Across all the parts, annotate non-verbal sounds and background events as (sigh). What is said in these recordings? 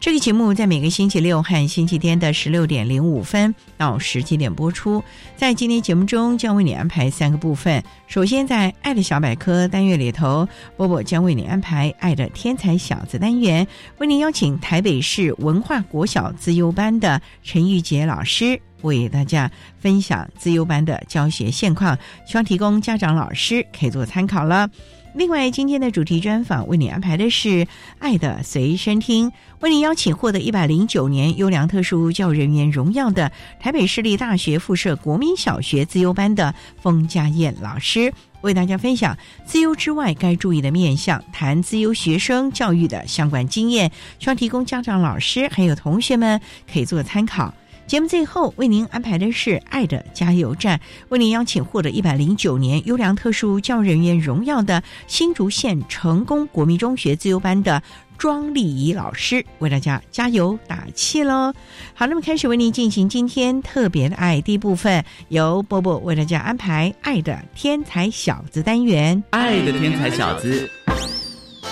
这个节目在每个星期六和星期天的十六点零五分到十七点播出。在今天节目中，将为你安排三个部分。首先，在“爱的小百科”单元里头，波波将为你安排“爱的天才小子”单元，为您邀请台北市文化国小资优班的陈玉杰老师为大家分享资优班的教学现况，希望提供家长、老师可以做参考了。另外，今天的主题专访为你安排的是《爱的随身听》，为你邀请获得一百零九年优良特殊教育人员荣耀的台北市立大学附设国民小学自优班的封家燕老师，为大家分享自优之外该注意的面向，谈自优学生教育的相关经验，希望提供家长、老师还有同学们可以做参考。节目最后为您安排的是《爱的加油站》，为您邀请获得一百零九年优良特殊教育人员荣耀的新竹县成功国民中学自由班的庄丽仪老师，为大家加油打气喽！好，那么开始为您进行今天特别的爱第一部分，由波波为大家安排《爱的天才小子》单元，《爱的天才小子》。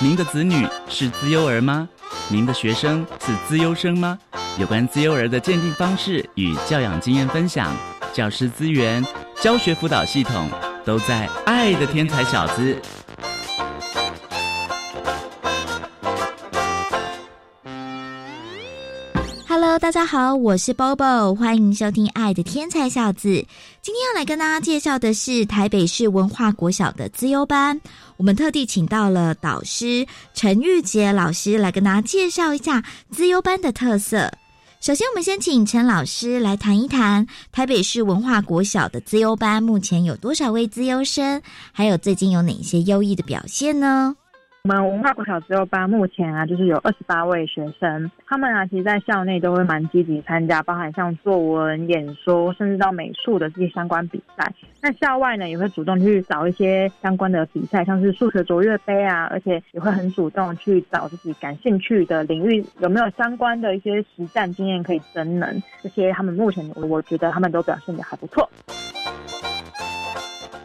您的子女是自幼儿吗？您的学生是资优生吗？有关资优儿的鉴定方式与教养经验分享，教师资源、教学辅导系统，都在《爱的天才小子》。大家好，我是 Bobo，欢迎收听《爱的天才小子》。今天要来跟大家介绍的是台北市文化国小的资优班，我们特地请到了导师陈玉杰老师来跟大家介绍一下资优班的特色。首先，我们先请陈老师来谈一谈台北市文化国小的资优班目前有多少位资优生，还有最近有哪些优异的表现呢？我们文化国小自由班目前啊，就是有二十八位学生，他们啊，其实，在校内都会蛮积极参加，包含像作文、演说，甚至到美术的这些相关比赛。那校外呢，也会主动去找一些相关的比赛，像是数学卓越杯啊，而且也会很主动去找自己感兴趣的领域，有没有相关的一些实战经验可以增能。这些他们目前，我觉得他们都表现的还不错。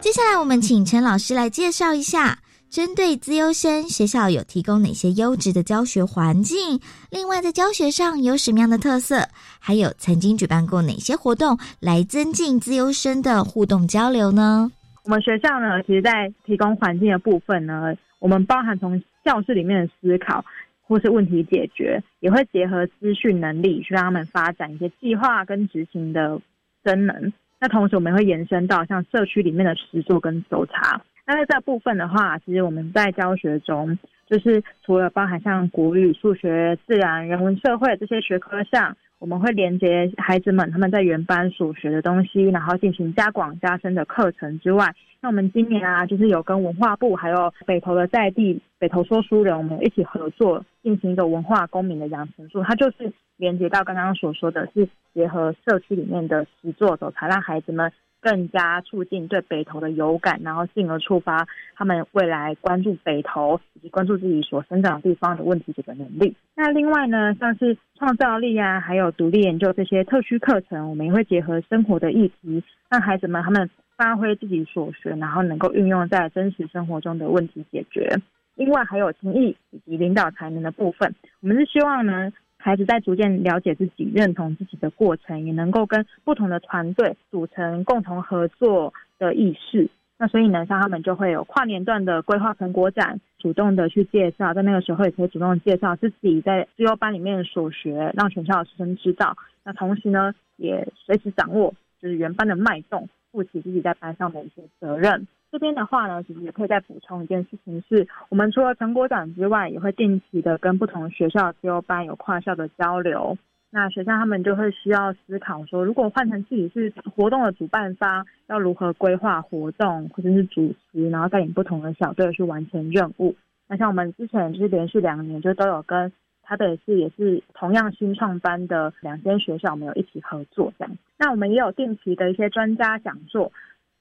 接下来，我们请陈老师来介绍一下。针对资优生，学校有提供哪些优质的教学环境？另外，在教学上有什么样的特色？还有曾经举办过哪些活动来增进资优生的互动交流呢？我们学校呢，其实，在提供环境的部分呢，我们包含从教室里面的思考或是问题解决，也会结合资讯能力去让他们发展一些计划跟执行的真能。那同时，我们会延伸到像社区里面的实作跟搜查。那在这部分的话，其实我们在教学中，就是除了包含像国语、数学、自然、人文、社会这些学科上，我们会连接孩子们他们在原班所学的东西，然后进行加广加深的课程之外，那我们今年啊，就是有跟文化部还有北投的在地北投说书人，我们一起合作进行一个文化公民的养成术，它就是连接到刚刚所说的是结合社区里面的实作走，才让孩子们。更加促进对北投的有感，然后进而触发他们未来关注北投以及关注自己所生长地方的问题解决能力。那另外呢，像是创造力啊，还有独立研究这些特需课程，我们也会结合生活的议题，让孩子们他们发挥自己所学，然后能够运用在真实生活中的问题解决。另外还有情谊以及领导才能的部分，我们是希望呢，孩子在逐渐了解自己、认同自己的过程，也能够跟不同的团队组成共同合作的意识。那所以呢，像他们就会有跨年段的规划成果展，主动的去介绍，在那个时候也可以主动介绍自己在自由班里面所学，让全校的师生知道。那同时呢，也随时掌握就是原班的脉动，负起自己在班上的一些责任。这边的话呢，其实也可以再补充一件事情，是我们除了成果展之外，也会定期的跟不同学校自由班有跨校的交流。那学校他们就会需要思考说，如果换成自己是活动的主办方，要如何规划活动，或者是主持，然后带领不同的小队去完成任务。那像我们之前就是连续两年就都有跟台北市也是同样新创班的两间学校，我们有一起合作这样。那我们也有定期的一些专家讲座，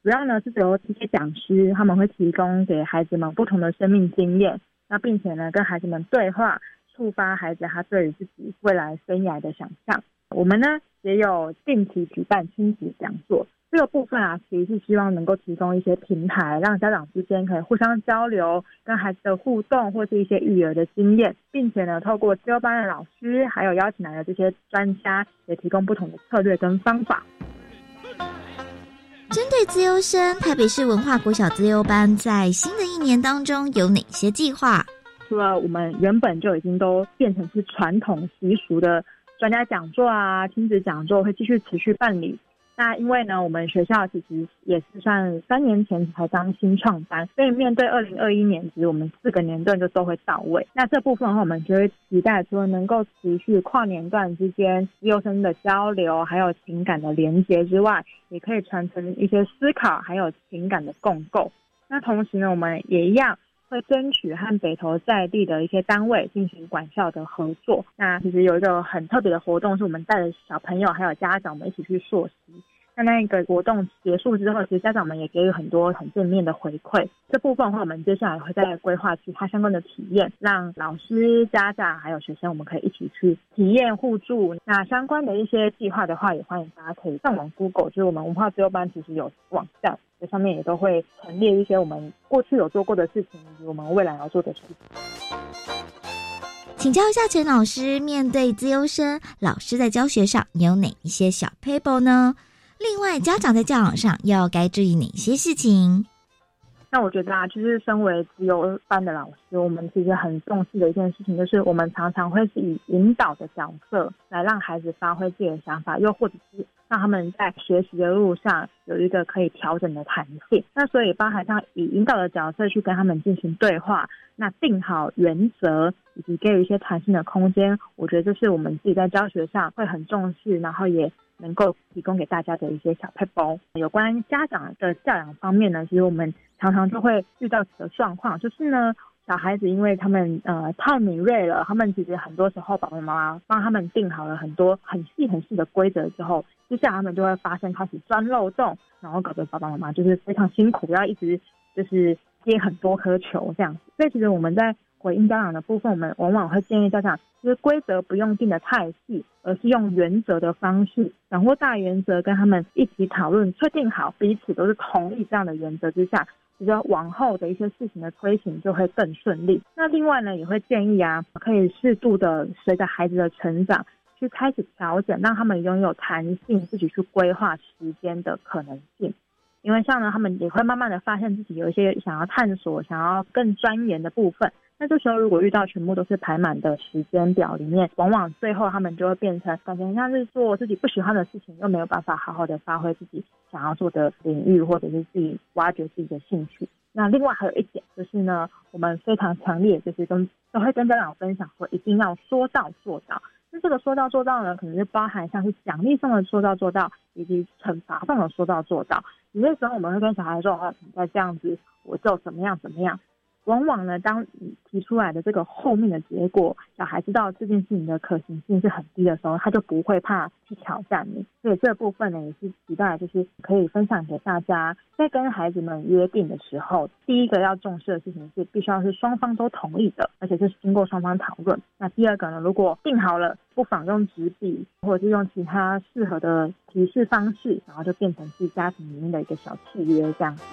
主要呢是由这些讲师他们会提供给孩子们不同的生命经验，那并且呢跟孩子们对话。触发孩子他对于自己未来生涯的想象。我们呢也有定期举办亲子讲座，这个部分啊，其实是希望能够提供一些平台，让家长之间可以互相交流，跟孩子的互动，或是一些育儿的经验，并且呢，透过交班的老师，还有邀请来的这些专家，也提供不同的策略跟方法。针对自优生，台北市文化国小自由班在新的一年当中有哪些计划？除了我们原本就已经都变成是传统习俗的专家讲座啊、亲子讲座，会继续持续办理。那因为呢，我们学校其实也是算三年前才当新创班，所以面对二零二一年，其实我们四个年段就都会到位。那这部分的话，我们就会期待除了能够持续跨年段之间优生的交流，还有情感的连接之外，也可以传承一些思考，还有情感的共构。那同时呢，我们也一样。会争取和北投在地的一些单位进行管校的合作。那其实有一个很特别的活动，是我们带着小朋友还有家长们一起去溯溪。那那个活动结束之后，其实家长们也给予很多很正面的回馈。这部分的话，我们接下来会再规划其他相关的体验，让老师、家长还有学生，我们可以一起去体验互助。那相关的一些计划的话，也欢迎大家可以上网 Google，就是我们文化自由班其实有网站。上面也都会陈列一些我们过去有做过的事情，以及我们未来要做的事情。请教一下陈老师，面对自由生，老师在教学上有哪一些小 paper 呢？另外，家长在教养上要该注意哪些事情？那我觉得啊，就是身为自由班的老师，我们其实很重视的一件事情，就是我们常常会是以引导的角色来让孩子发挥自己的想法，又或者是让他们在学习的路上有一个可以调整的弹性。那所以包含像以引导的角色去跟他们进行对话，那定好原则以及给予一些弹性的空间，我觉得这是我们自己在教学上会很重视，然后也。能够提供给大家的一些小配包。有关家长的教养方面呢，其实我们常常就会遇到的状况，就是呢，小孩子因为他们呃太敏锐了，他们其实很多时候爸爸妈妈帮他们定好了很多很细很细的规则之后，接下来他们就会发生开始钻漏洞，然后搞得爸爸妈妈就是非常辛苦，要一直就是接很多颗球这样子。所以其实我们在回应家长的部分，我们往往会建议家长，就是规则不用定的太细，而是用原则的方式，掌握大原则，跟他们一起讨论，确定好彼此都是同意这样的原则之下，其实往后的一些事情的推行就会更顺利。那另外呢，也会建议啊，可以适度的随着孩子的成长，去开始调整，让他们拥有弹性，自己去规划时间的可能性。因为像呢，他们也会慢慢的发现自己有一些想要探索、想要更钻研的部分。那这时候如果遇到全部都是排满的时间表里面，往往最后他们就会变成感觉像是做自己不喜欢的事情，又没有办法好好的发挥自己想要做的领域，或者是自己挖掘自己的兴趣。那另外还有一点就是呢，我们非常强烈就是跟都会跟家长分享说，一定要说到做到。那这个说到做到呢，可能是包含像是奖励上的说到做到，以及惩罚上的说到做到。有些时候我们会跟小孩说：“哦，你再这样子，我就怎么样怎么样。”往往呢，当你提出来的这个后面的结果，小孩知道这件事情的可行性是很低的时候，他就不会怕去挑战你。所以这部分呢，也是期待就是可以分享给大家，在跟孩子们约定的时候，第一个要重视的事情是必须要是双方都同意的，而且是经过双方讨论。那第二个呢，如果定好了，不妨用纸笔或者是用其他适合的提示方式，然后就变成是家庭里面的一个小契约这样子。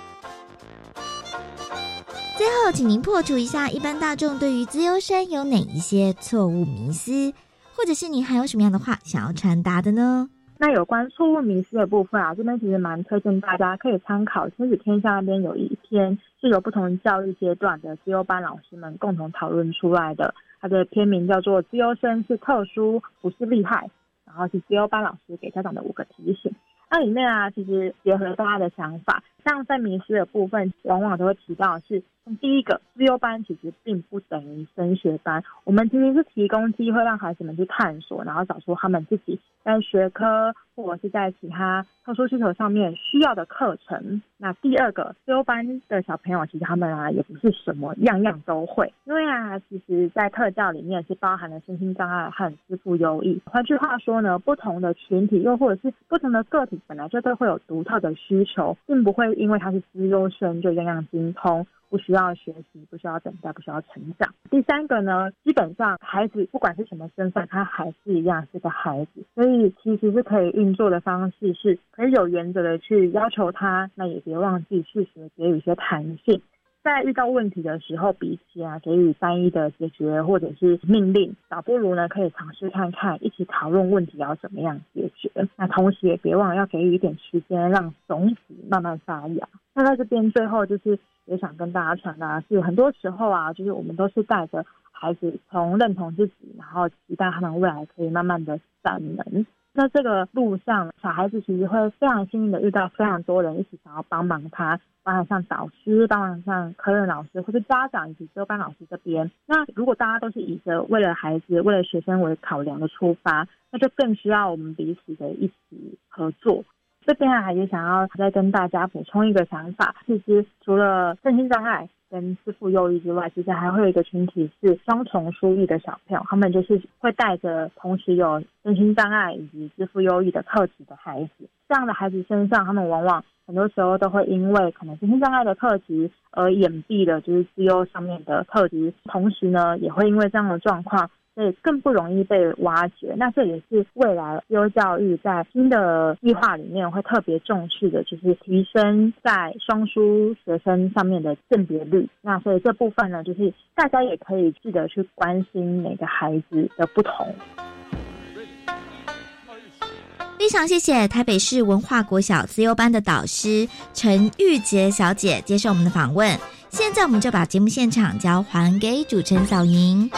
最后，请您破除一下一般大众对于资优生有哪一些错误迷思，或者是您还有什么样的话想要传达的呢？那有关错误迷思的部分啊，这边其实蛮推荐大家可以参考亲子天下那边有一篇是由不同教育阶段的资优班老师们共同讨论出来的，它的篇名叫做《资优生是特殊，不是厉害》，然后是资优班老师给家长的五个提醒。那里面啊，其实结合大家的想法，像在迷思的部分，往往都会提到是。第一个自优班其实并不等于升学班，我们其实是提供机会让孩子们去探索，然后找出他们自己在学科或者是在其他特殊需求上面需要的课程。那第二个自优班的小朋友，其实他们啊也不是什么样样都会，因为啊，其实在特教里面是包含了身心障碍和支付优异。换句话说呢，不同的群体又或者是不同的个体，本来就都会有独特的需求，并不会因为他是资优生就样样精通。不需要学习，不需要等待，不需要成长。第三个呢，基本上孩子不管是什么身份，他还是一样是个孩子，所以其实是可以运作的方式是可以有原则的去要求他，那也别忘记适时给予一些弹性。在遇到问题的时候，比起啊给予单一的解决或者是命令，倒不如呢可以尝试看看，一起讨论问题要怎么样解决。那同时也别忘了要给予一点时间，让种子慢慢发芽。那在这边最后就是也想跟大家传达是，很多时候啊，就是我们都是带着孩子从认同自己，然后期待他们未来可以慢慢的展能。那这个路上，小孩子其实会非常幸运的遇到非常多人一起想要帮忙他，包含像导师，包含像科任老师或者家长以及周班老师这边。那如果大家都是以着为了孩子、为了学生为考量的出发，那就更需要我们彼此的一起合作。这边还，也想要再跟大家补充一个想法，其实除了身心障碍。跟支付忧郁之外，其实还会有一个群体是双重输益的小朋友，他们就是会带着同时有身心障碍以及支付忧郁的特质的孩子。这样的孩子身上，他们往往很多时候都会因为可能身心障碍的特质而掩蔽了就是自优上面的特质，同时呢，也会因为这样的状况。所以更不容易被挖掘，那这也是未来优教育在新的计划里面会特别重视的，就是提升在双书学生上面的鉴别率。那所以这部分呢，就是大家也可以记得去关心每个孩子的不同。非常谢谢台北市文化国小自优班的导师陈玉洁小姐接受我们的访问。现在我们就把节目现场交还给主持人小莹。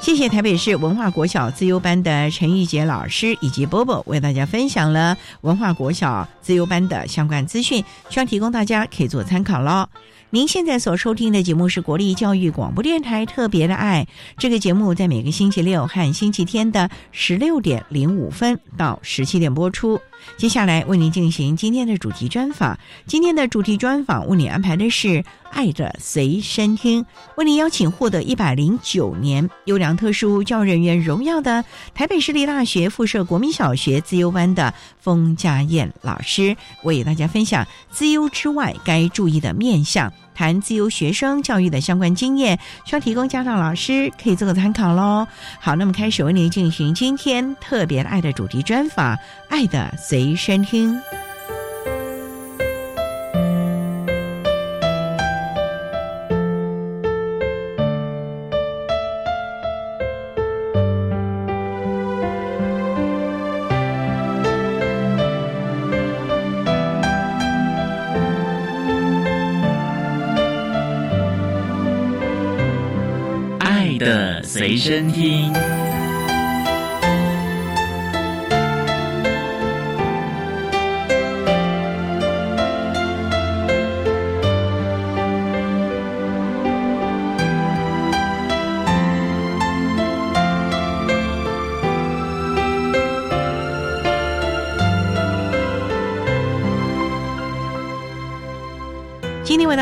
谢谢台北市文化国小自优班的陈玉杰老师以及波波为大家分享了文化国小自优班的相关资讯，希望提供大家可以做参考喽。您现在所收听的节目是国立教育广播电台特别的爱，这个节目在每个星期六和星期天的十六点零五分到十七点播出。接下来为您进行今天的主题专访。今天的主题专访为您安排的是《爱的随身听》，为您邀请获得一百零九年优良特殊教育人员荣耀的台北市立大学附设国民小学自优班的封家燕老师，为大家分享自优之外该注意的面向，谈自由学生教育的相关经验，需要提供家长老师可以做个参考喽。好，那么开始为您进行今天特别爱的主题专访，《爱的》。随身听。身听。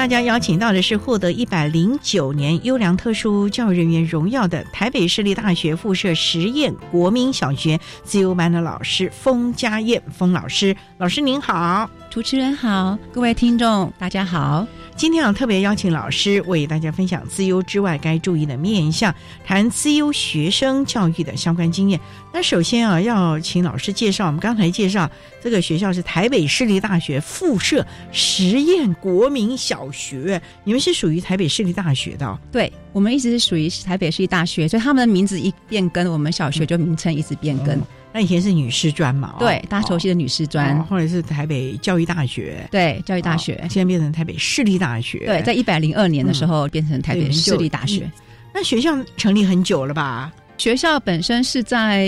大家邀请到的是获得一百零九年优良特殊教育人员荣耀的台北市立大学附设实验国民小学自由班的老师封家燕封老师，老师您好，主持人好，各位听众大家好。今天啊特别邀请老师为大家分享自优之外该注意的面向，谈自优学生教育的相关经验。那首先啊，要请老师介绍，我们刚才介绍这个学校是台北市立大学附设实验国民小学，你们是属于台北市立大学的？对，我们一直是属于台北市立大学，所以他们的名字一变更，我们小学就名称一直变更。那以前是女师专嘛？对，大家熟悉的女师专，后来是台北教育大学。对，教育大学现在变成台北市立大学。对，在一百零二年的时候变成台北市立大学。那学校成立很久了吧？学校本身是在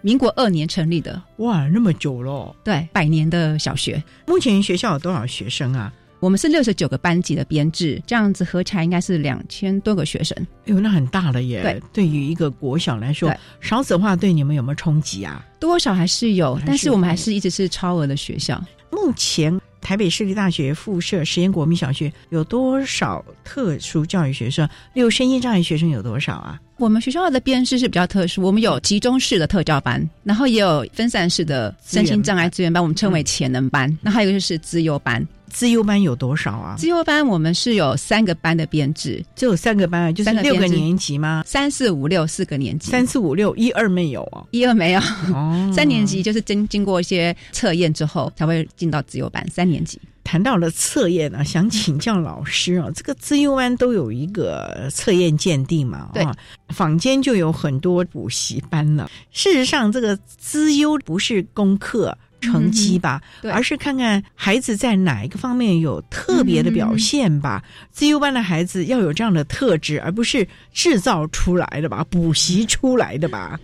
民国二年成立的。哇，那么久了！对，百年的小学。目前学校有多少学生啊？我们是六十九个班级的编制，这样子合起来应该是两千多个学生。哎呦，那很大了耶！对，对于一个国小来说，少子化对你们有没有冲击啊？多少还是有，但是我们还是一直是超额的学校。目前台北市立大学附设实验国民小学有多少特殊教育学生？例如身心障碍学生有多少啊？我们学校的编制是比较特殊，我们有集中式的特教班，然后也有分散式的身心障碍资源班，我们称为潜能班。那还有一个就是资优班。资优班有多少啊？资优班我们是有三个班的编制，就有三个班啊，就是六个年级吗？三四五六四个年级，三四五六一二没有啊？一二没有哦，三年级就是经经过一些测验之后才会进到资优班。三年级谈到了测验呢，想请教老师啊，这个资优班都有一个测验鉴定嘛？对，坊间就有很多补习班了。事实上，这个资优不是功课。成绩吧，而是看看孩子在哪一个方面有特别的表现吧。资优班的孩子要有这样的特质，而不是制造出来的吧，补习出来的吧。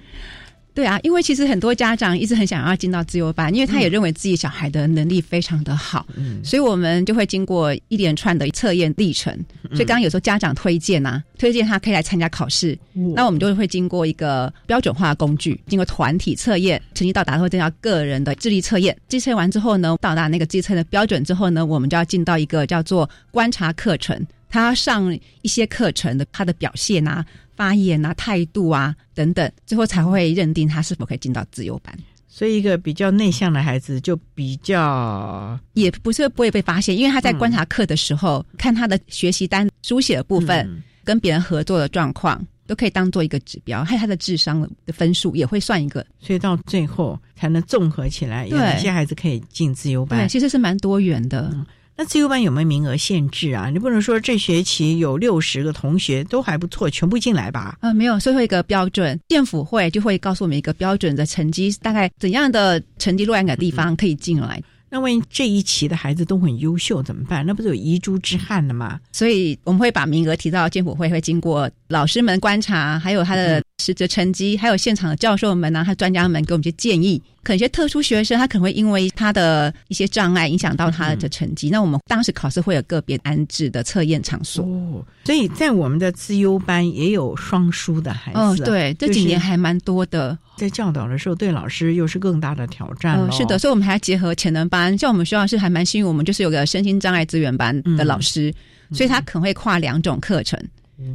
对啊，因为其实很多家长一直很想要进到自由班，因为他也认为自己小孩的能力非常的好，嗯所以我们就会经过一连串的测验历程。所以刚刚有时候家长推荐啊，推荐他可以来参加考试，那我们就会经过一个标准化的工具，经过团体测验，成绩到达后再到个人的智力测验。计测完之后呢，到达那个智测的标准之后呢，我们就要进到一个叫做观察课程，他上一些课程的他的表现啊。发言啊，态度啊，等等，最后才会认定他是否可以进到自由班。所以，一个比较内向的孩子就比较也不是不会被发现，因为他在观察课的时候，看他的学习单书写的部分，跟别人合作的状况，都可以当做一个指标。还有他的智商的分数也会算一个，所以到最后才能综合起来，有哪些孩子可以进自由班。对，其实是蛮多元的。那自由班有没有名额限制啊？你不能说这学期有六十个同学都还不错，全部进来吧？啊，没有，最后一个标准，政府会就会告诉我们一个标准的成绩，大概怎样的成绩落在哪个地方可以进来。那万一这一期的孩子都很优秀怎么办？那不是有遗珠之憾了吗？所以我们会把名额提到建府会，会经过老师们观察，还有他的实则成绩，还有现场的教授们啊，他专家们给我们一些建议。可能一些特殊学生，他可能会因为他的一些障碍影响到他的成绩。那我们当时考试会有个别安置的测验场所。哦，所以在我们的自优班也有双书的孩子。哦，对，这几年还蛮多的。在教导的时候，对老师又是更大的挑战了。是的，所以我们还结合潜能班。像我们学校是还蛮幸运，我们就是有个身心障碍资源班的老师，所以他可能会跨两种课程，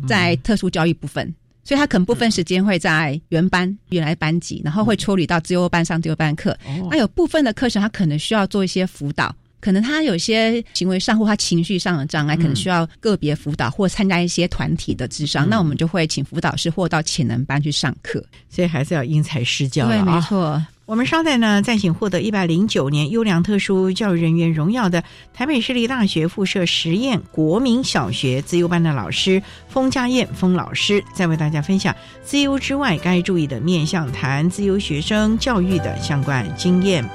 在特殊教育部分。所以他可能部分时间会在原班原来班级，然后会抽离到自由班上自由班课。那有部分的课程，他可能需要做一些辅导，可能他有些行为上或他情绪上的障碍，可能需要个别辅导或参加一些团体的智商。那我们就会请辅导师或到潜能班去上课。所以还是要因材施教对，没错。我们稍待呢，再请获得一百零九年优良特殊教育人员荣耀的台北市立大学附设实验国民小学自由班的老师封家燕封老师，再为大家分享自由之外该注意的面向谈自由学生教育的相关经验。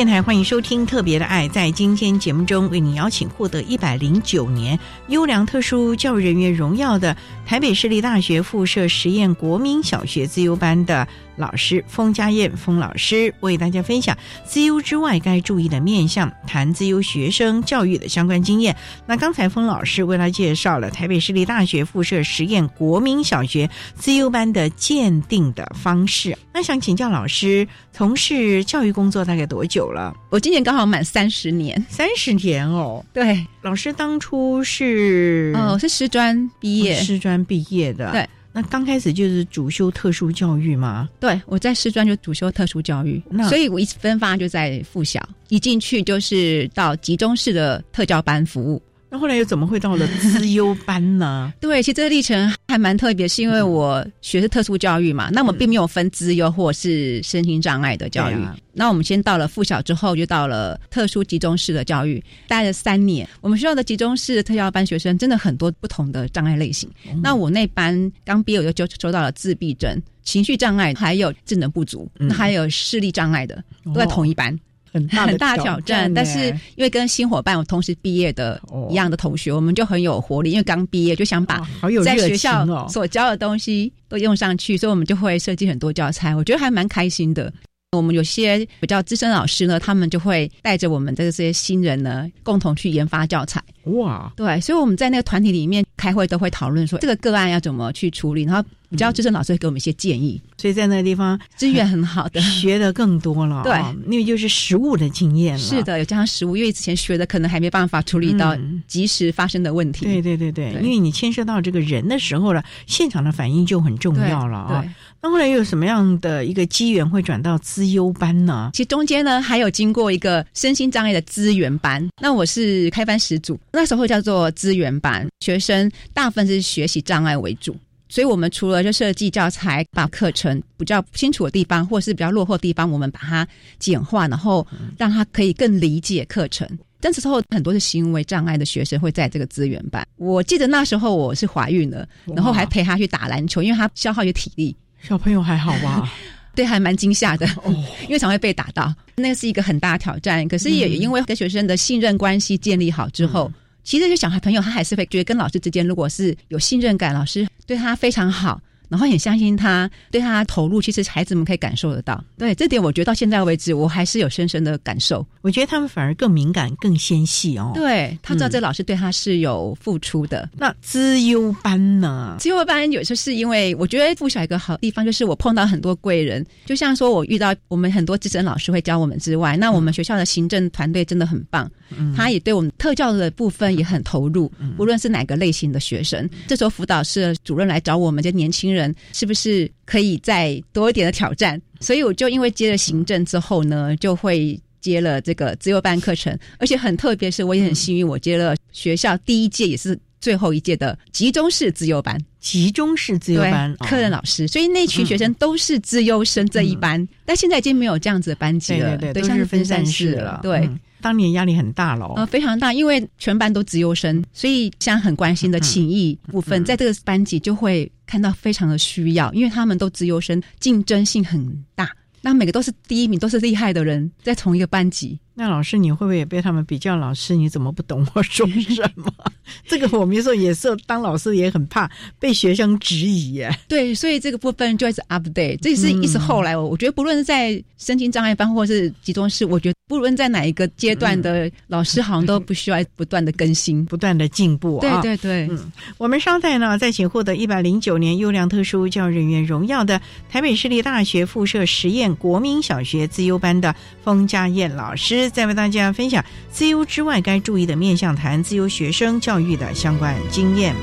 电台欢迎收听《特别的爱》。在今天节目中，为您邀请获得一百零九年优良特殊教育人员荣耀的台北市立大学附设实验国民小学自优班的。老师封家燕封老师为大家分享自优之外该注意的面向，谈自优学生教育的相关经验。那刚才封老师为他介绍了台北市立大学附设实验国民小学自优班的鉴定的方式。那想请教老师，从事教育工作大概多久了？我今年刚好满三十年，三十年哦。对，老师当初是哦，是师专毕业，师专毕业的。对。那刚开始就是主修特殊教育吗？对，我在师专就主修特殊教育，所以我一分发就在附小，一进去就是到集中式的特教班服务。那后来又怎么会到了资优班呢？(laughs) 对，其实这个历程还蛮特别，是因为我学是特殊教育嘛，那我们并没有分资优或是身心障碍的教育。那我们先到了附小之后，就到了特殊集中式的教育，待了三年。我们学校的集中式特教班学生真的很多不同的障碍类型。那我那班刚毕业我就收到了自闭症、情绪障碍，还有智能不足，还有视力障碍的，都在同一班。很大很大挑战，但是因为跟新伙伴我同时毕业的一样的同学，我们就很有活力，因为刚毕业就想把在学校所教的东西都用上去，所以我们就会设计很多教材，我觉得还蛮开心的。我们有些比较资深老师呢，他们就会带着我们的这些新人呢，共同去研发教材。哇，对，所以我们在那个团体里面开会都会讨论说这个个案要怎么去处理，然后比较资深老师会给我们一些建议。所以在那个地方资源很好的，学的更多了。对，因为就是实物的经验了。是的，有加上实物，因为之前学的可能还没办法处理到及时发生的问题。对对对对，因为你牵涉到这个人的时候了，现场的反应就很重要了啊。那后来又有什么样的一个机缘会转到资优班呢？其实中间呢还有经过一个身心障碍的资源班，那我是开班始祖，那时候叫做资源班，学生大部分是学习障碍为主，所以我们除了就设计教材，把课程比较清楚的地方或是比较落后的地方，我们把它简化，然后让他可以更理解课程。但这时候很多是行为障碍的学生会在这个资源班。我记得那时候我是怀孕了，然后还陪他去打篮球，因为他消耗有体力。小朋友还好吧？(laughs) 对，还蛮惊吓的哦，(laughs) 因为常会被打到，那是一个很大的挑战。可是也因为跟学生的信任关系建立好之后，其实这些小孩朋友他还是会觉得跟老师之间如果是有信任感，老师对他非常好。然后也相信他，对他投入，其实孩子们可以感受得到。对这点，我觉得到现在为止，我还是有深深的感受。我觉得他们反而更敏感、更纤细哦。对他知道这老师对他是有付出的。那资优班呢？资优班有时候是因为我觉得附小一个好地方，就是我碰到很多贵人。就像说我遇到我们很多资深老师会教我们之外，那我们学校的行政团队真的很棒，他也对我们特教的部分也很投入。无论是哪个类型的学生，这时候辅导室主任来找我们这年轻人。人是不是可以再多一点的挑战？所以我就因为接了行政之后呢，就会接了这个自由班课程，而且很特别是，我也很幸运，我接了学校第一届也是最后一届的集中式自由班。集中式自由班，科任老师，所以那群学生都是自优生这一班，但现在已经没有这样子的班级了，对对，都是分散式了，对。当年压力很大喽，呃，非常大，因为全班都直优生，所以像很关心的情谊部分，在这个班级就会看到非常的需要，因为他们都直优生，竞争性很大，那每个都是第一名，都是厉害的人，在同一个班级。那老师，你会不会也被他们比较？老师，你怎么不懂我说什么？(laughs) 这个我们有时候也是当老师也很怕被学生质疑耶。对，所以这个部分就一直 update，这是一直后来我我觉得不论是在身心障碍班或是集中式，我觉得不论在哪一个阶段的老师，好像都不需要不断的更新、不断的进步啊。对对对，嗯，我们稍待呢，再请获得一百零九年优良特殊教育人员荣耀的台北市立大学附设实验国民小学自优班的封家燕老师。再为大家分享自由之外该注意的面向，谈自由学生教育的相关经验。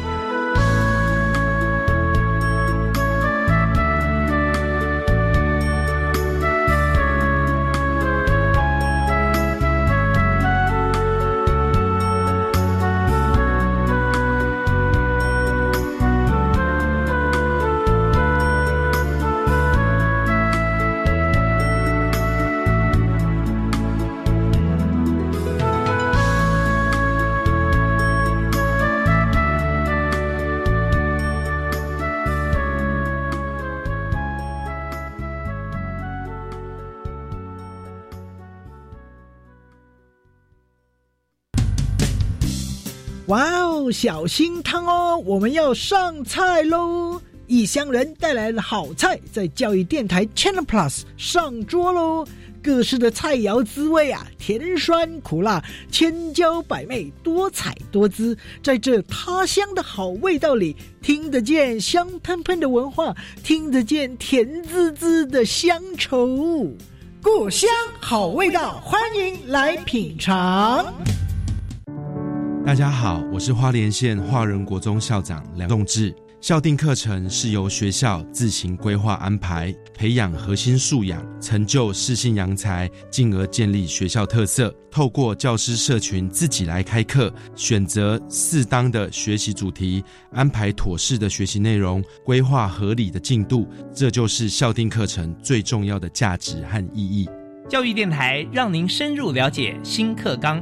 小心烫哦！我们要上菜喽！异乡人带来了好菜，在教育电台 Channel Plus 上桌喽！各式的菜肴滋味啊，甜酸苦辣，千娇百媚，多彩多姿。在这他乡的好味道里，听得见香喷喷的文化，听得见甜滋滋的乡愁。故乡好味道，欢迎来品尝。大家好，我是花莲县华仁国中校长梁栋志。校定课程是由学校自行规划安排，培养核心素养，成就适性扬才，进而建立学校特色。透过教师社群自己来开课，选择适当的学习主题，安排妥适的学习内容，规划合理的进度，这就是校定课程最重要的价值和意义。教育电台让您深入了解新课纲。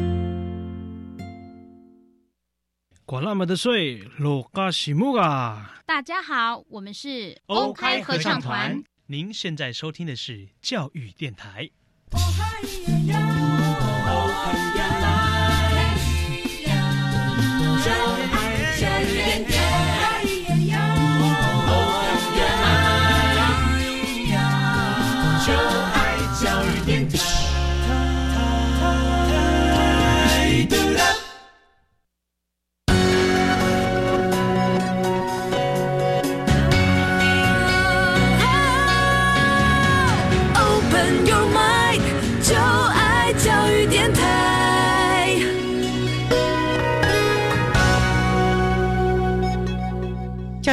管那么的水，落嘎西木啊！大家好，我们是欧开合唱团。您现在收听的是教育电台。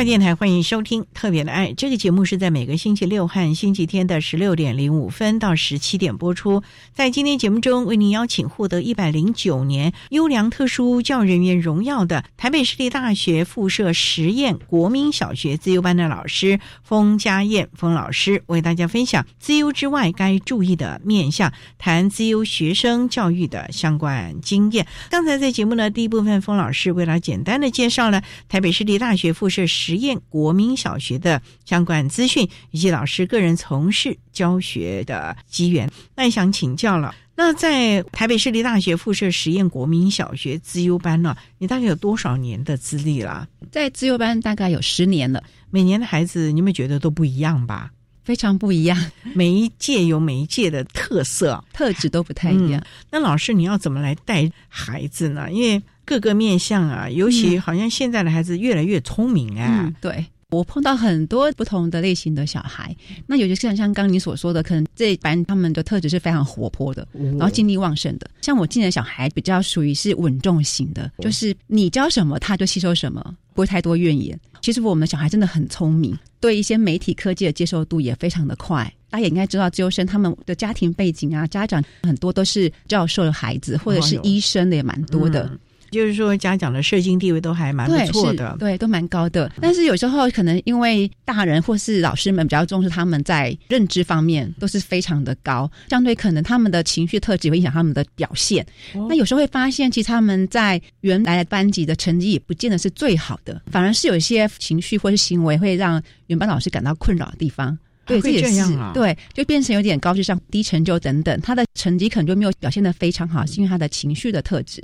电台欢迎收听《特别的爱》这个节目，是在每个星期六和星期天的十六点零五分到十七点播出。在今天节目中，为您邀请获得一百零九年优良特殊教人员荣耀的台北市立大学附设实验国民小学自由班的老师封家燕封老师，为大家分享自由之外该注意的面向，谈自由学生教育的相关经验。刚才在节目的第一部分，封老师为了简单的介绍了台北市立大学附设验国民小学的相关资讯，以及老师个人从事教学的机缘。那想请教了，那在台北市立大学附设实验国民小学资优班呢，你大概有多少年的资历了？在资优班大概有十年了，每年的孩子，你有没有觉得都不一样吧？非常不一样，每一届有每一届的特色、(laughs) 特质都不太一样。那老师，你要怎么来带孩子呢？因为各个面向啊，尤其好像现在的孩子越来越聪明啊。对我碰到很多不同的类型的小孩，那有些像像刚你所说的，可能这班他们的特质是非常活泼的，然后精力旺盛的。像我进的小孩比较属于是稳重型的，就是你教什么他就吸收什么，不会太多怨言。其实我们的小孩真的很聪明，对一些媒体科技的接受度也非常的快。大家也应该知道，自由生他们的家庭背景啊，家长很多都是教授的孩子，或者是医生的也蛮多的。就是说，家长的社经地位都还蛮不错的，对，都蛮高的。但是有时候可能因为大人或是老师们比较重视他们在认知方面都是非常的高，相对可能他们的情绪特质会影响他们的表现。那有时候会发现，其实他们在原来的班级的成绩也不见得是最好的，反而是有一些情绪或是行为会让原班老师感到困扰的地方。对，这也是对，就变成有点高智商、低成就等等，他的成绩可能就没有表现的非常好，是因为他的情绪的特质。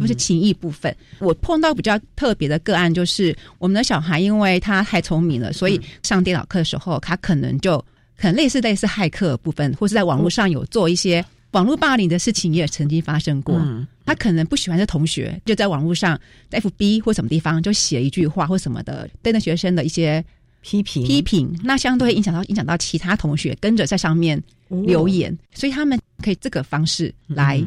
就是情谊部分，我碰到比较特别的个案，就是我们的小孩，因为他太聪明了，所以上电脑课的时候，他可能就可能类似类似骇客部分，或是在网络上有做一些网络霸凌的事情，也曾经发生过。他可能不喜欢的同学，就在网络上在 FB 或什么地方就写一句话或什么的，对那学生的一些批评批评，那相对影响到影响到其他同学跟着在上面留言，所以他们可以这个方式来。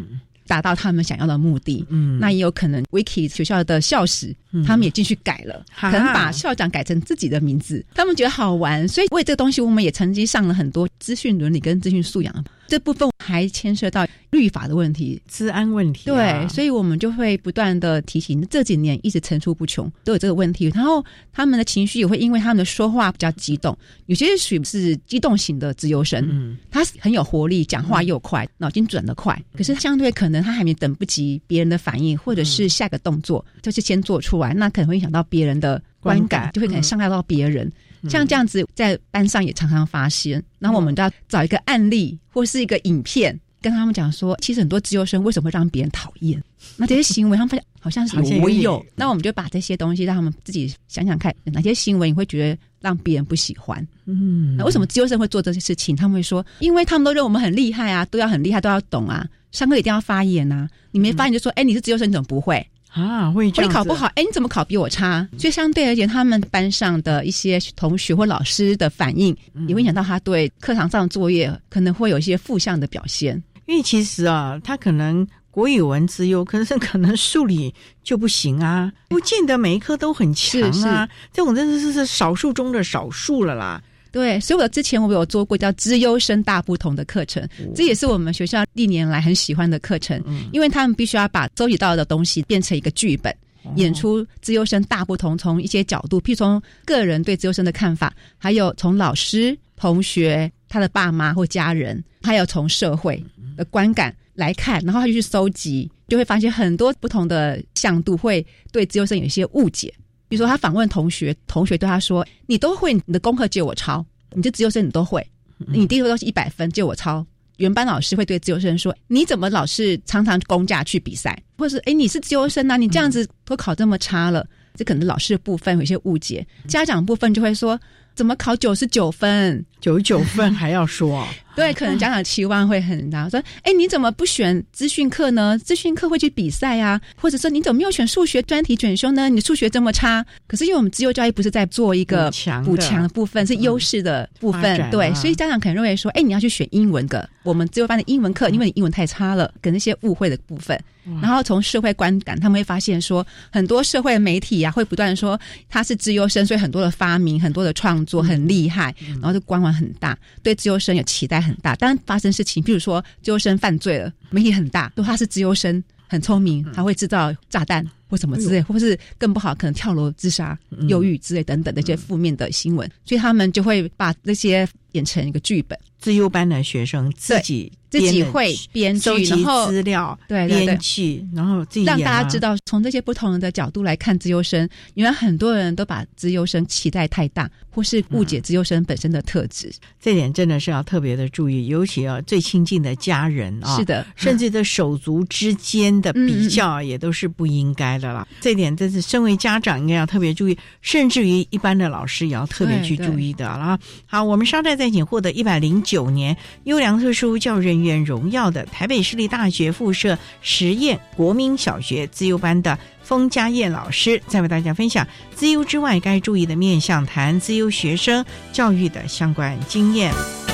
达到他们想要的目的，嗯，那也有可能，Wiki 学校的校史，他们也进去改了，可能把校长改成自己的名字，他们觉得好玩，所以为这个东西，我们也曾经上了很多资讯伦理跟资讯素养这部分，还牵涉到律法的问题、治安问题、啊。对，所以我们就会不断的提醒，这几年一直层出不穷，都有这个问题。然后他们的情绪也会因为他们的说话比较激动，有些属于是激动型的自由生，嗯，他很有活力，讲话又快，脑筋转得快。可是相对可能他还没等不及别人的反应，或者是下个动作，就是先做出来，那可能会影响到别人的观感，就会可能伤害到别人。像这样子，在班上也常常发生。然后我们都要找一个案例或是一个影片，跟他们讲说，其实很多自由生为什么会让别人讨厌？那这些行为，他们发现好像是我有。那我们就把这些东西让他们自己想想看，哪些行为你会觉得让别人不喜欢？嗯，那为什么自由生会做这些事情？他们会说，因为他们都认为我们很厉害啊，都要很厉害，都要懂啊，上课一定要发言啊。你没发言就说，哎，你是自由生，你怎么不会？啊，会你考不好，哎，你怎么考比我差？所以相对而言，他们班上的一些同学或老师的反应，也会影响到他对课堂上作业可能会有一些负向的表现。因为其实啊，他可能国语文之优，可是可能数理就不行啊，不见得每一科都很强啊。这种真的是是少数中的少数了啦。对，所以我之前我有做过叫“资优生大不同”的课程，这也是我们学校历年来很喜欢的课程，因为他们必须要把收集到的东西变成一个剧本，演出资优生大不同，从一些角度，譬如从个人对资优生的看法，还有从老师、同学、他的爸妈或家人，还有从社会的观感来看，然后他就去搜集，就会发现很多不同的向度会对资优生有一些误解。比如说，他访问同学，同学对他说：“你都会，你的功课借我抄，你这自由生你都会，你第一个都是一百分，借我抄。”原班老师会对自由生说：“你怎么老是常常公假去比赛，或者是哎，你是自由生啊，你这样子都考这么差了？”这可能老师的部分有些误解，家长部分就会说：“怎么考九十九分？九十九分还要说？” (laughs) 对，可能家长期望会很大，说：“哎，你怎么不选资讯课呢？资讯课会去比赛啊，或者说你怎么没有选数学专题选修呢？你数学这么差。可是因为我们自由教育不是在做一个补强的部分，是优势的部分，对，所以家长可能认为说：哎，你要去选英文的，我们自由班的英文课，因为你英文太差了，跟那些误会的部分。然后从社会观感，他们会发现说，很多社会媒体啊，会不断说他是资优生，所以很多的发明、很多的创作很厉害，然后就光环很大，对自由生有期待。很大，当发生事情，比如说自由生犯罪了，媒体很大，都他是自由生，很聪明，他会制造炸弹或什么之类，或是更不好，可能跳楼自杀、忧郁之类等等的一些负面的新闻，所以他们就会把那些演成一个剧本。自优班的学生自己自己会编剧，然后资料对编剧，然后自己让大家知道从这些不同的角度来看自优生，原来很多人都把自优生期待太大，或是误解自优生本身的特质，这点真的是要特别的注意，尤其要最亲近的家人啊，是的，甚至的手足之间的比较也都是不应该的啦。这点真是身为家长应该要特别注意，甚至于一般的老师也要特别去注意的啦。好，我们稍待在仅获得一百零九年优良特殊教育人员荣耀的台北市立大学附设实验国民小学自由班的封家燕老师，再为大家分享自由之外该注意的面向，谈自由学生教育的相关经验。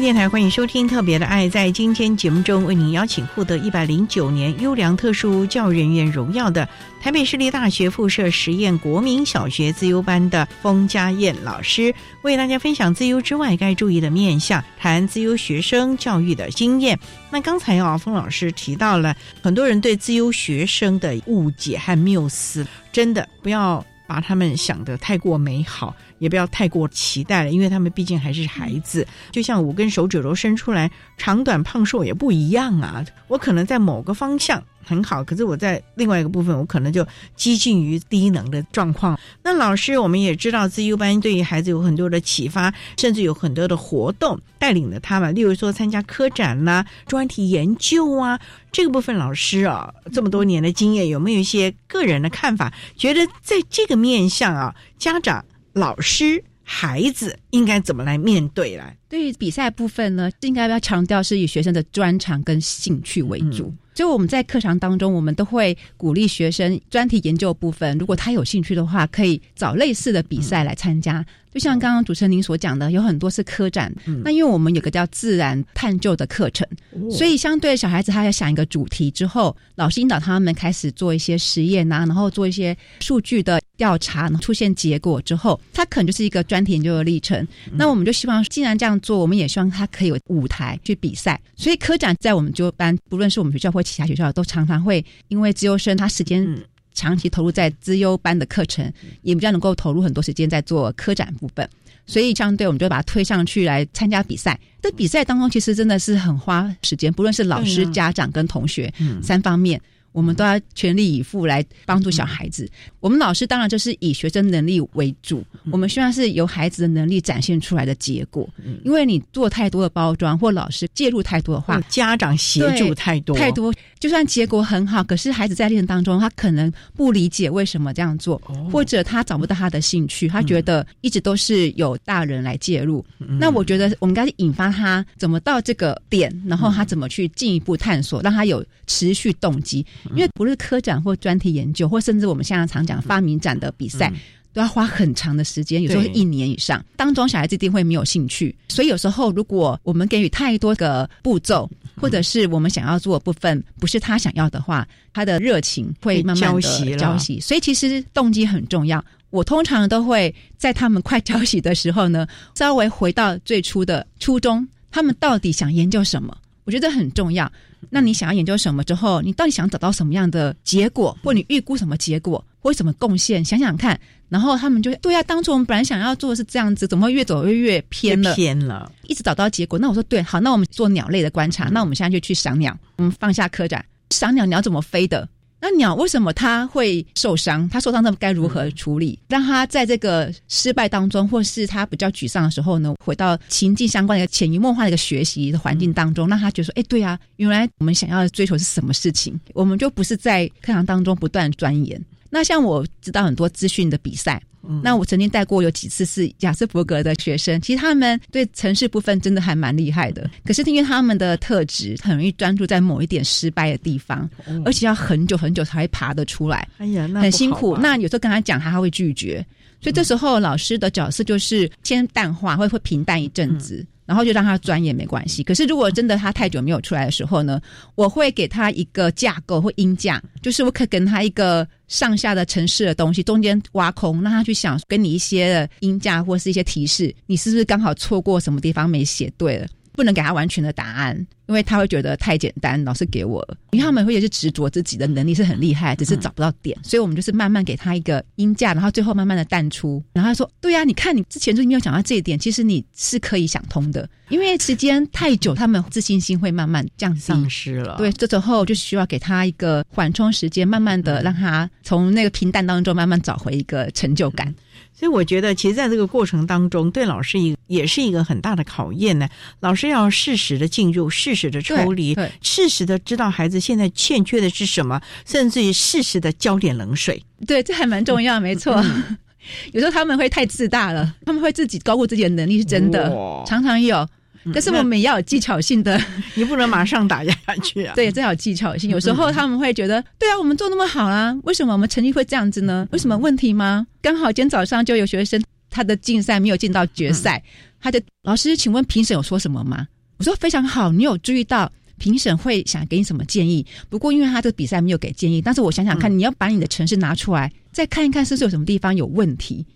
电台欢迎收听《特别的爱》。在今天节目中，为您邀请获得一百零九年优良特殊教育人员荣耀的台北市立大学附设实验国民小学自优班的封家燕老师，为大家分享自优之外该注意的面向，谈自优学生教育的经验。那刚才啊，封老师提到了很多人对自优学生的误解和谬思，真的不要把他们想得太过美好。也不要太过期待了，因为他们毕竟还是孩子。就像五根手指头伸出来，长短胖瘦也不一样啊。我可能在某个方向很好，可是我在另外一个部分，我可能就接近于低能的状况。那老师，我们也知道自优班对于孩子有很多的启发，甚至有很多的活动带领了他们，例如说参加科展啦、专题研究啊。这个部分，老师啊，这么多年的经验，有没有一些个人的看法？觉得在这个面向啊，家长。老师、孩子应该怎么来面对来？对于比赛部分呢，应该要强调是以学生的专长跟兴趣为主。所以我们在课堂当中，我们都会鼓励学生专题研究部分，如果他有兴趣的话，可以找类似的比赛来参加。就像刚刚主持人您所讲的，有很多是科展。那因为我们有个叫自然探究的课程，所以相对小孩子，他要想一个主题之后，老师引导他们开始做一些实验啊，然后做一些数据的调查，出现结果之后，他可能就是一个专题研究的历程。那我们就希望，既然这样做，我们也希望他可以有舞台去比赛。所以科展在我们就班，不论是我们学校或其他学校，都常常会因为自优生他时间。长期投入在资优班的课程，也比较能够投入很多时间在做科展部分，所以相对我们就把他推上去来参加比赛。在比赛当中，其实真的是很花时间，不论是老师、家长跟同学三方面。我们都要全力以赴来帮助小孩子。我们老师当然就是以学生能力为主，我们希望是由孩子的能力展现出来的结果。因为你做太多的包装，或老师介入太多的话，家长协助太多太多，就算结果很好，可是孩子在历程当中，他可能不理解为什么这样做，或者他找不到他的兴趣，他觉得一直都是有大人来介入。那我觉得我们应该引发他怎么到这个点，然后他怎么去进一步探索，让他有持续动机。因为不是科展或专题研究，或甚至我们现在常讲发明展的比赛，都要花很长的时间，有时候是一年以上。当中小孩子一定会没有兴趣，所以有时候如果我们给予太多个步骤，或者是我们想要做的部分不是他想要的话，他的热情会慢慢的交习。所以其实动机很重要。我通常都会在他们快交习的时候呢，稍微回到最初的初衷，他们到底想研究什么？我觉得很重要。那你想要研究什么之后，你到底想找到什么样的结果，或你预估什么结果，或什么贡献？想想看。然后他们就对呀，当初我们本来想要做的是这样子，怎么会越走越越偏了？偏了，一直找到结果。那我说对，好，那我们做鸟类的观察。那我们现在就去赏鸟。我们放下科展，赏鸟，鸟怎么飞的？那鸟为什么它会受伤？它受伤那么该如何处理？让它在这个失败当中，或是它比较沮丧的时候呢，回到情境相关的一个潜移默化的一个学习的环境当中，让他觉得说：“哎，对啊，原来我们想要追求是什么事情？我们就不是在课堂当中不断钻研。”那像我知道很多资讯的比赛。那我曾经带过有几次是雅斯伯格的学生，其实他们对城市部分真的还蛮厉害的。可是因为他们的特质很容易专注在某一点失败的地方，而且要很久很久才会爬得出来。哎呀，那很辛苦。那有时候跟他讲，他他会拒绝。所以这时候老师的角色就是先淡化，会会平淡一阵子。然后就让他钻研没关系。可是如果真的他太久没有出来的时候呢，我会给他一个架构或音架，就是我可以跟他一个上下的城市的东西，中间挖空，让他去想，跟你一些音架或是一些提示，你是不是刚好错过什么地方没写对了？不能给他完全的答案。因为他会觉得太简单，老师给我，因为他们会也是执着自己的能力是很厉害，只是找不到点，所以我们就是慢慢给他一个音架，然后最后慢慢的淡出，然后他说：“对呀，你看你之前就没有想到这一点，其实你是可以想通的。因为时间太久，他们自信心会慢慢降丧失了。对，这时候就需要给他一个缓冲时间，慢慢的让他从那个平淡当中慢慢找回一个成就感。所以我觉得，其实在这个过程当中，对老师一也是一个很大的考验呢。老师要适时的进入，适时的抽离，适时的知道孩子现在欠缺的是什么，甚至于适时的浇点冷水。对，这还蛮重要，没错。(laughs) 有时候他们会太自大了，他们会自己高估自己的能力，是真的，常常有。但是我们也要有技巧性的，(laughs) 你不能马上打压下去啊。(laughs) 对，这要有技巧性。有时候他们会觉得，对啊，我们做那么好啦，为什么我们成绩会这样子呢？为什么问题吗？刚好今天早上就有学生，他的竞赛没有进到决赛，他的老师，请问评审有说什么吗？我说非常好，你有注意到评审会想给你什么建议？不过因为他这个比赛没有给建议，但是我想想看，你要把你的城市拿出来，再看一看是不是有什么地方有问题。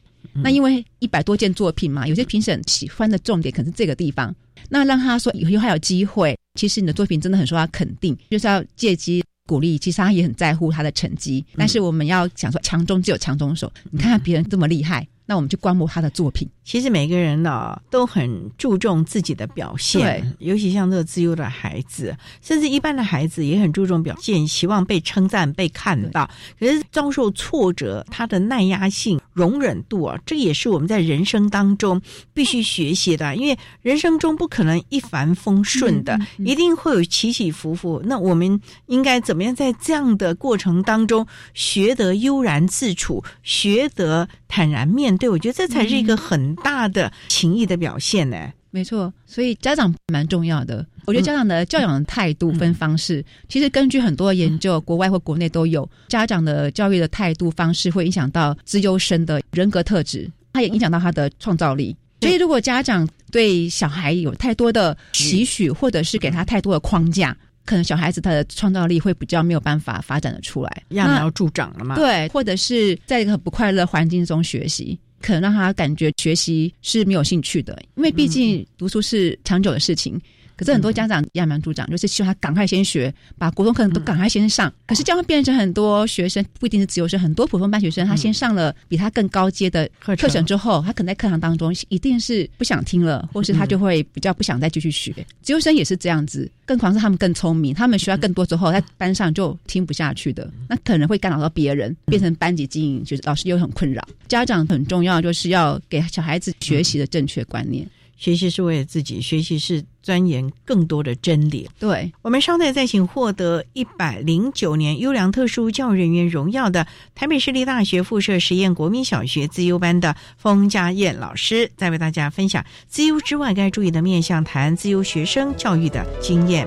那因为一百多件作品嘛，有些评审喜欢的重点可能是这个地方，那让他说以后还有机会。其实你的作品真的很受他肯定，就是要借机鼓励。其实他也很在乎他的成绩，但是我们要想说，强中自有强中手。你看看别人这么厉害。那我们去观摩他的作品。其实每个人呢都很注重自己的表现，尤其像这个自由的孩子，甚至一般的孩子也很注重表现，希望被称赞、被看到。可是遭受挫折，他的耐压性、容忍度啊，这也是我们在人生当中必须学习的。因为人生中不可能一帆风顺的，一定会有起起伏伏。那我们应该怎么样在这样的过程当中学得悠然自处，学得坦然面对？我觉得这才是一个很。大的情谊的表现呢？没错，所以家长蛮重要的。我觉得家长的教养的态度分方式，其实根据很多研究，国外或国内都有，家长的教育的态度方式会影响到资优生的人格特质，它也影响到他的创造力。所以，如果家长对小孩有太多的期许，或者是给他太多的框架，可能小孩子他的创造力会比较没有办法发展的出来，揠苗助长了嘛？对，或者是在一个不快乐环境中学习。可能让他感觉学习是没有兴趣的，因为毕竟读书是长久的事情。可是很多家长揠苗助长，就是希望他赶快先学，把国中课都赶快先上。可是这样变成很多学生不一定是自由生，很多普通班学生，他先上了比他更高阶的课程之后，他可能在课堂当中一定是不想听了，或是他就会比较不想再继续学。自由生也是这样子，更狂是他们更聪明，他们学到更多之后，在班上就听不下去的，那可能会干扰到别人，变成班级经营，就是老师又很困扰。家长很重要，就是要给小孩子学习的正确观念。学习是为了自己，学习是钻研更多的真理。对我们稍待再请获得一百零九年优良特殊教育人员荣耀的台北市立大学附设实验国民小学自优班的封家燕老师，再为大家分享自优之外该注意的面向，谈自优学生教育的经验。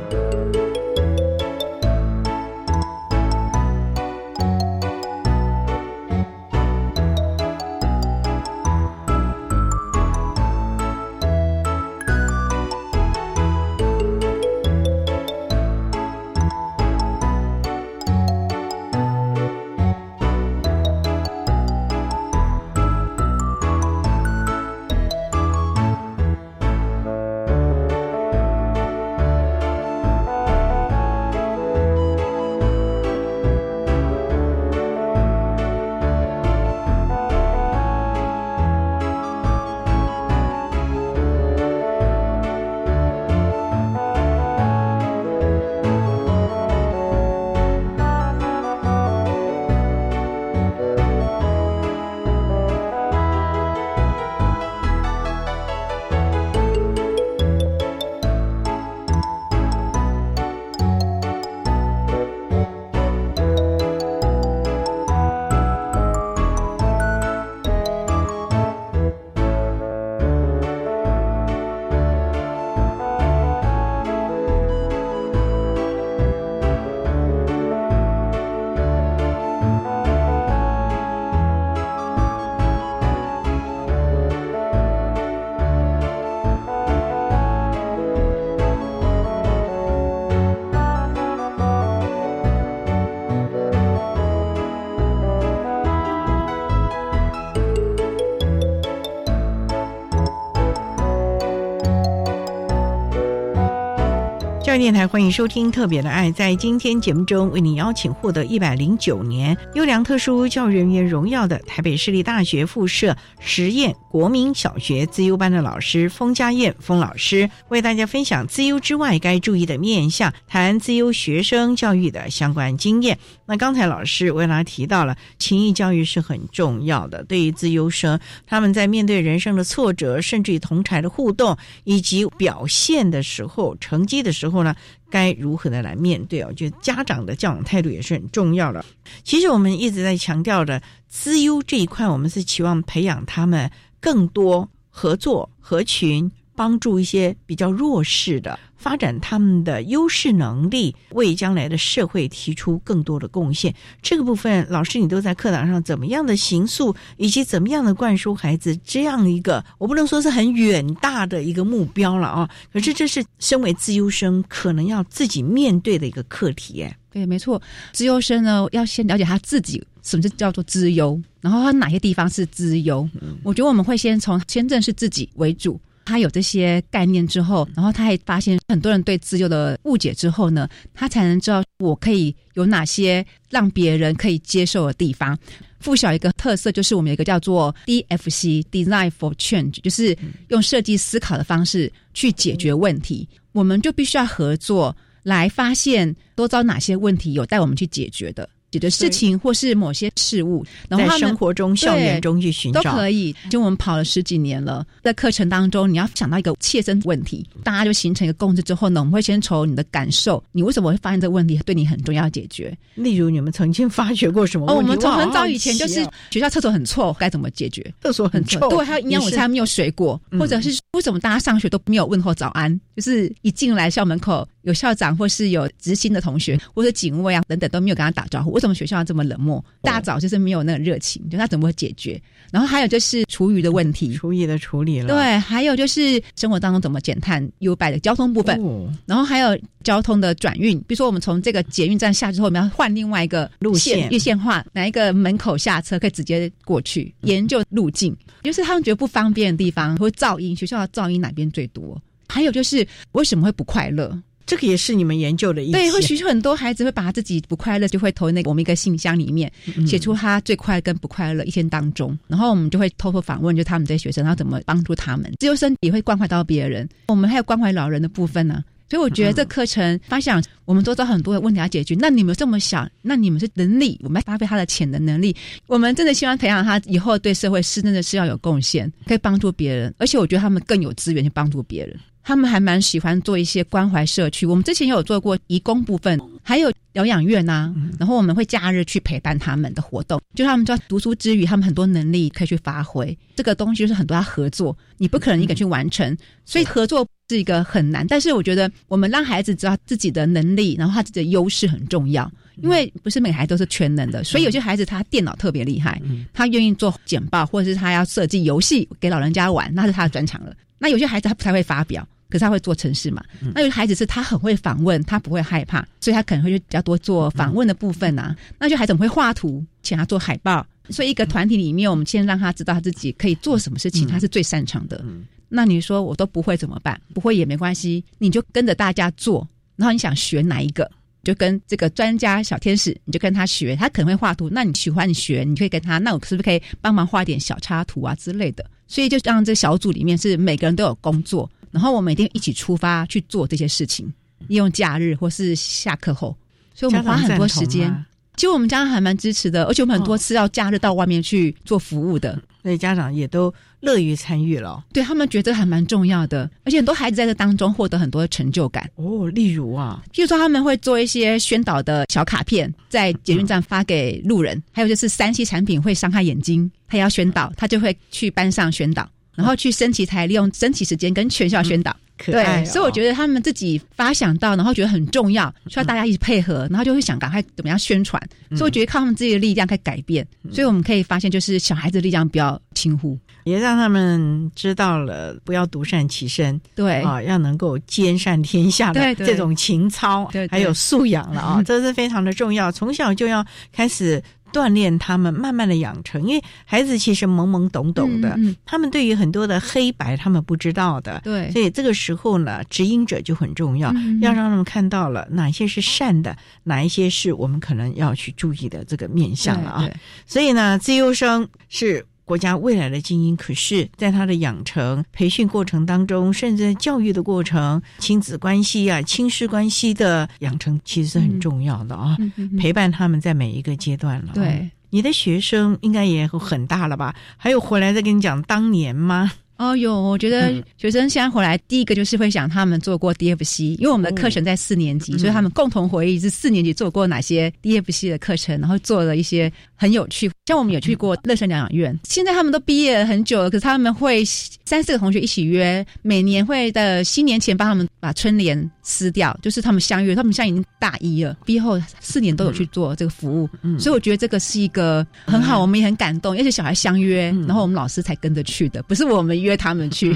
电台欢迎收听《特别的爱》。在今天节目中，为您邀请获得一百零九年优良特殊教育人员荣耀的台北市立大学附设实验国民小学自优班的老师封家燕封老师，为大家分享自优之外该注意的面向，谈自优学生教育的相关经验。那刚才老师为大家提到了情谊教育是很重要的，对于自优生，他们在面对人生的挫折，甚至于同台的互动以及表现的时候、成绩的时候呢？该如何的来面对我觉得家长的教养态度也是很重要的。其实我们一直在强调的资优这一块，我们是期望培养他们更多合作、合群、帮助一些比较弱势的。发展他们的优势能力，为将来的社会提出更多的贡献。这个部分，老师你都在课堂上怎么样的行塑，以及怎么样的灌输孩子这样一个，我不能说是很远大的一个目标了啊。可是这是身为自优生可能要自己面对的一个课题。哎，对，没错，自优生呢要先了解他自己什么叫做自优，然后他哪些地方是自优。我觉得我们会先从先认识自己为主。他有这些概念之后，然后他还发现很多人对自由的误解之后呢，他才能知道我可以有哪些让别人可以接受的地方。附小一个特色就是我们有一个叫做 DFC（Design for Change），就是用设计思考的方式去解决问题。我们就必须要合作来发现多招哪些问题有待我们去解决的。解决事情或是某些事物，然后在生活中、校园中去寻找都可以。就我们跑了十几年了，在课程当中，你要想到一个切身问题，大家就形成一个共识之后呢，我们会先从你的感受，你为什么会发现这个问题对你很重要解决？例如你们曾经发觉过什么？哦，我们从很早以前就是学校厕所很臭，该怎么解决？厕所很臭，对，还有营养午餐没有水果，或者是为什么大家上学都没有问候早安？就是一进来校门口有校长或是有执行的同学或者警卫啊等等都没有跟他打招呼，为什么学校要这么冷？漠大早就是没有那个热情，就他怎么会解决？然后还有就是厨余的问题，厨余的处理了。对，还有就是生活当中怎么减碳优拜的交通部分，然后还有交通的转运，比如说我们从这个捷运站下之后，我们要换另外一个路线，越线化，哪一个门口下车可以直接过去？研究路径，就是他们觉得不方便的地方，或噪音，学校的噪音哪边最多？还有就是为什么会不快乐？这个也是你们研究的一对，或许很多孩子会把他自己不快乐，就会投那个我们一个信箱里面，写出他最快跟不快乐一天当中，然后我们就会偷偷访问，就他们这些学生，然后怎么帮助他们。自由生也会关怀到别人，我们还有关怀老人的部分呢。所以我觉得这课程发想，我们都知道很多的问题要解决。那你们这么想，那你们是能力，我们要发挥他的潜能能力。我们真的希望培养他以后对社会是真的是要有贡献，可以帮助别人，而且我觉得他们更有资源去帮助别人。他们还蛮喜欢做一些关怀社区。我们之前也有做过义工部分，还有疗养院呐。然后我们会假日去陪伴他们的活动，就他们在读书之余，他们很多能力可以去发挥。这个东西就是很多要合作，你不可能一个去完成，所以合作是一个很难。但是我觉得，我们让孩子知道自己的能力，然后他自己的优势很重要，因为不是每个孩子都是全能的。所以有些孩子他电脑特别厉害，他愿意做简报，或者是他要设计游戏给老人家玩，那是他的专长了。那有些孩子他不太会发表。可是他会做城市嘛？那有孩子是他很会访问，他不会害怕，所以他可能会就比较多做访问的部分啊。那就孩子会画图，请他做海报。所以一个团体里面，我们先让他知道他自己可以做什么事情，他是最擅长的。那你说我都不会怎么办？不会也没关系，你就跟着大家做。然后你想学哪一个，就跟这个专家小天使，你就跟他学。他可能会画图，那你喜欢你学，你可以跟他。那我是不是可以帮忙画点小插图啊之类的？所以就让这小组里面是每个人都有工作。然后我们一定一起出发去做这些事情，利用假日或是下课后，所以我们花很多时间。其实我们家长还蛮支持的，而且我们很多次要假日到外面去做服务的，所以家长也都乐于参与了。对他们觉得还蛮重要的，而且很多孩子在这当中获得很多的成就感。哦，例如啊，譬如说他们会做一些宣导的小卡片，在捷运站发给路人；还有就是三 C 产品会伤害眼睛，他要宣导，他就会去班上宣导。然后去升旗台，利用升旗时间跟全校宣导。对，所以我觉得他们自己发想到，然后觉得很重要，需要大家一起配合，然后就会想赶快怎么样宣传。所以我觉得靠他们自己的力量可以改变。所以我们可以发现，就是小孩子的力量不要轻忽，也让他们知道了不要独善其身。对啊，要能够兼善天下的这种情操，还有素养了啊，(laughs) 这是非常的重要。从小就要开始。锻炼他们，慢慢的养成，因为孩子其实懵懵懂懂的，他们对于很多的黑白他们不知道的，对，所以这个时候呢，指引者就很重要，要让他们看到了哪些是善的，哪一些是我们可能要去注意的这个面相了啊。所以呢，自优生是。国家未来的精英，可是在他的养成、培训过程当中，甚至在教育的过程、亲子关系啊、亲师关系的养成，其实是很重要的啊。陪伴他们在每一个阶段了。对，你的学生应该也很大了吧？还有回来再跟你讲当年吗？哦，有，我觉得学生现在回来，第一个就是会想他们做过 DFC，因为我们的课程在四年级，所以他们共同回忆是四年级做过哪些 DFC 的课程，然后做了一些很有趣。像我们有去过乐生疗养院，现在他们都毕业了很久了，可是他们会三四个同学一起约，每年会的新年前帮他们把春联撕掉，就是他们相约。他们现在已经大一了，毕业后四年都有去做这个服务，所以我觉得这个是一个很好，我们也很感动，而且小孩相约，然后我们老师才跟着去的，不是我们约他们去。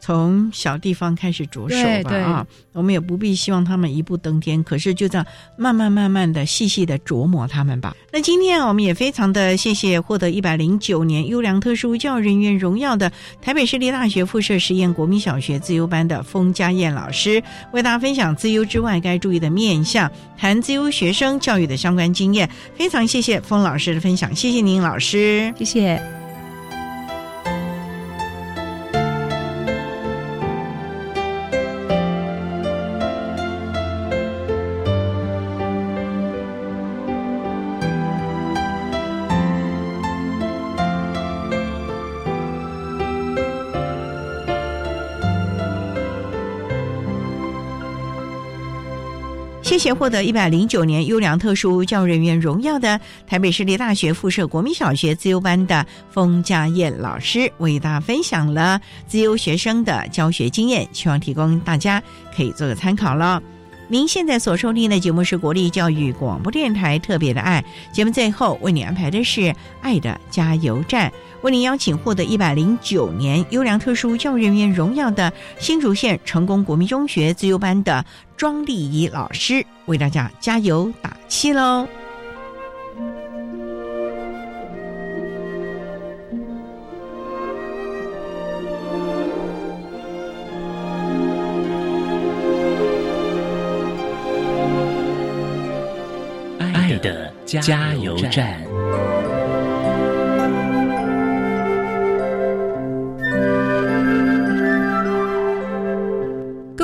从小地方开始着手吧啊，我们也不必希望他们一步登天，可是就这样慢慢慢慢的细细的琢磨他们吧。那今天我们也非常的谢谢获得一百零九年优良特殊教育人员荣耀的台北市立大学附设实验国民小学自由班的封家燕老师，为大家分享自由之外该注意的面向，谈自由学生教育的相关经验。非常谢谢封老师的分享，谢谢您老师，谢谢。谢谢获得一百零九年优良特殊教育人员荣耀的台北市立大学附设国民小学自由班的封家燕老师，为大家分享了自由学生的教学经验，希望提供大家可以做个参考了。您现在所收听的节目是国立教育广播电台特别的爱节目，最后为你安排的是爱的加油站。为您邀请获得一百零九年优良特殊教育人员荣耀的新竹县成功国民中学自由班的庄丽仪老师，为大家加油打气喽！爱的加油站。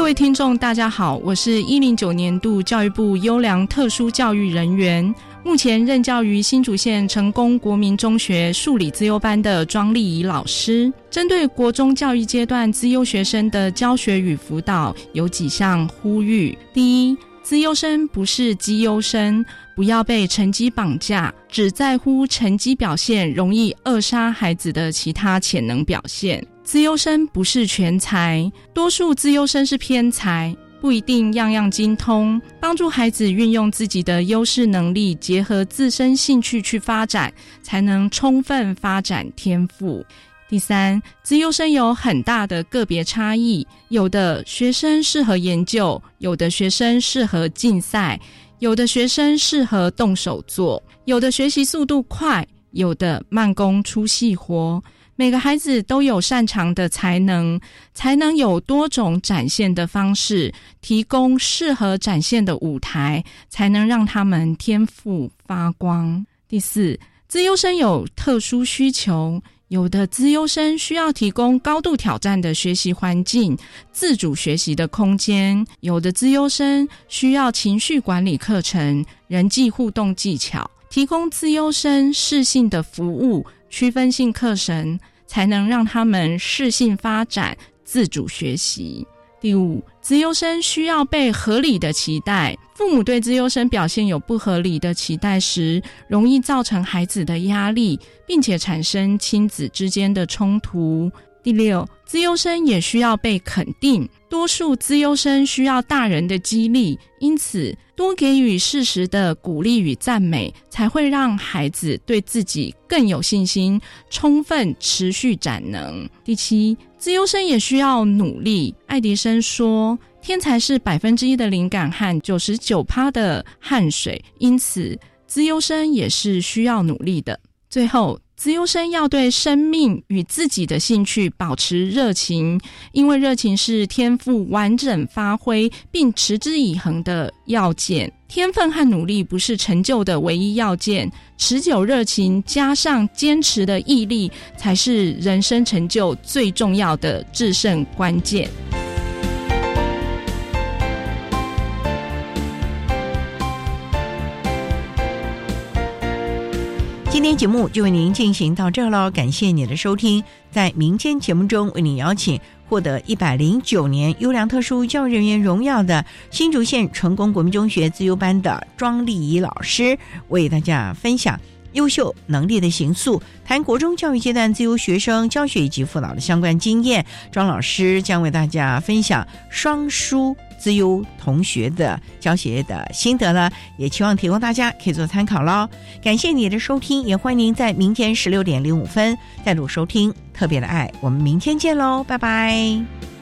各位听众，大家好，我是一零九年度教育部优良特殊教育人员，目前任教于新竹县成功国民中学数理自优班的庄丽仪老师。针对国中教育阶段资优学生的教学与辅导，有几项呼吁：第一，资优生不是绩优生，不要被成绩绑架，只在乎成绩表现，容易扼杀孩子的其他潜能表现。资优生不是全才，多数资优生是偏才，不一定样样精通。帮助孩子运用自己的优势能力，结合自身兴趣去发展，才能充分发展天赋。第三，资优生有很大的个别差异，有的学生适合研究，有的学生适合竞赛，有的学生适合动手做，有的学习速度快，有的慢工出细活。每个孩子都有擅长的才能，才能有多种展现的方式，提供适合展现的舞台，才能让他们天赋发光。第四，资优生有特殊需求，有的资优生需要提供高度挑战的学习环境、自主学习的空间；有的资优生需要情绪管理课程、人际互动技巧，提供资优生适性的服务。区分性课程才能让他们适性发展、自主学习。第五，资优生需要被合理的期待。父母对资优生表现有不合理的期待时，容易造成孩子的压力，并且产生亲子之间的冲突。第六，资优生也需要被肯定。多数资优生需要大人的激励，因此多给予适时的鼓励与赞美，才会让孩子对自己更有信心，充分持续展能。第七，资优生也需要努力。爱迪生说：“天才是百分之一的灵感和九十九趴的汗水。”因此，资优生也是需要努力的。最后。资优生要对生命与自己的兴趣保持热情，因为热情是天赋完整发挥并持之以恒的要件。天分和努力不是成就的唯一要件，持久热情加上坚持的毅力，才是人生成就最重要的制胜关键。今天节目就为您进行到这了，感谢你的收听。在明天节目中，为您邀请获得一百零九年优良特殊教育人员荣耀的新竹县成功国民中学自由班的庄丽仪老师，为大家分享优秀能力的形塑，谈国中教育阶段自由学生教学以及辅导的相关经验。庄老师将为大家分享双书资优同学的教学的心得呢，也期望提供大家可以做参考喽。感谢你的收听，也欢迎您在明天十六点零五分再度收听特别的爱。我们明天见喽，拜拜。